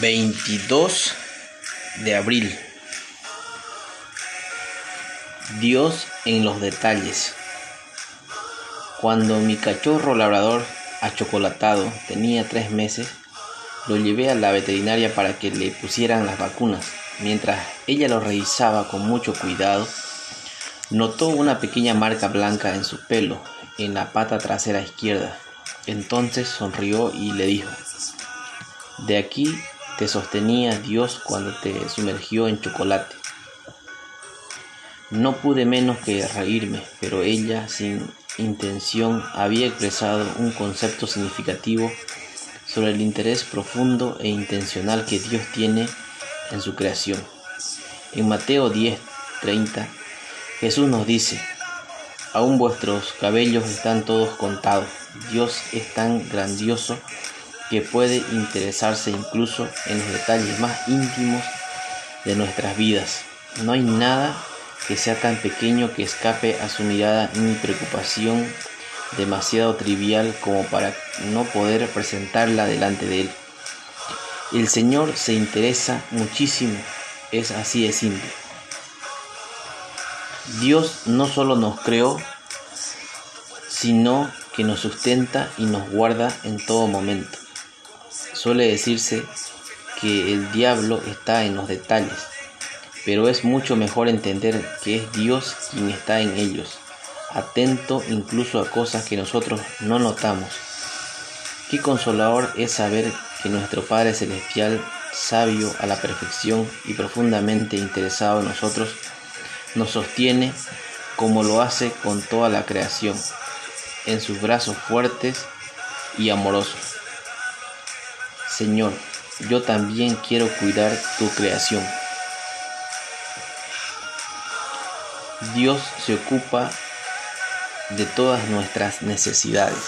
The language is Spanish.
22 de abril. Dios en los detalles. Cuando mi cachorro labrador achocolatado tenía tres meses, lo llevé a la veterinaria para que le pusieran las vacunas. Mientras ella lo revisaba con mucho cuidado, notó una pequeña marca blanca en su pelo, en la pata trasera izquierda. Entonces sonrió y le dijo, de aquí te sostenía Dios cuando te sumergió en chocolate. No pude menos que reírme, pero ella, sin intención, había expresado un concepto significativo sobre el interés profundo e intencional que Dios tiene en su creación. En Mateo 10, 30, Jesús nos dice, aún vuestros cabellos están todos contados. Dios es tan grandioso que puede interesarse incluso en los detalles más íntimos de nuestras vidas. No hay nada que sea tan pequeño que escape a su mirada ni preocupación demasiado trivial como para no poder presentarla delante de él. El Señor se interesa muchísimo, es así de simple. Dios no solo nos creó, sino que nos sustenta y nos guarda en todo momento. Suele decirse que el diablo está en los detalles, pero es mucho mejor entender que es Dios quien está en ellos, atento incluso a cosas que nosotros no notamos. Qué consolador es saber que nuestro Padre Celestial, sabio a la perfección y profundamente interesado en nosotros, nos sostiene como lo hace con toda la creación, en sus brazos fuertes y amorosos. Señor, yo también quiero cuidar tu creación. Dios se ocupa de todas nuestras necesidades.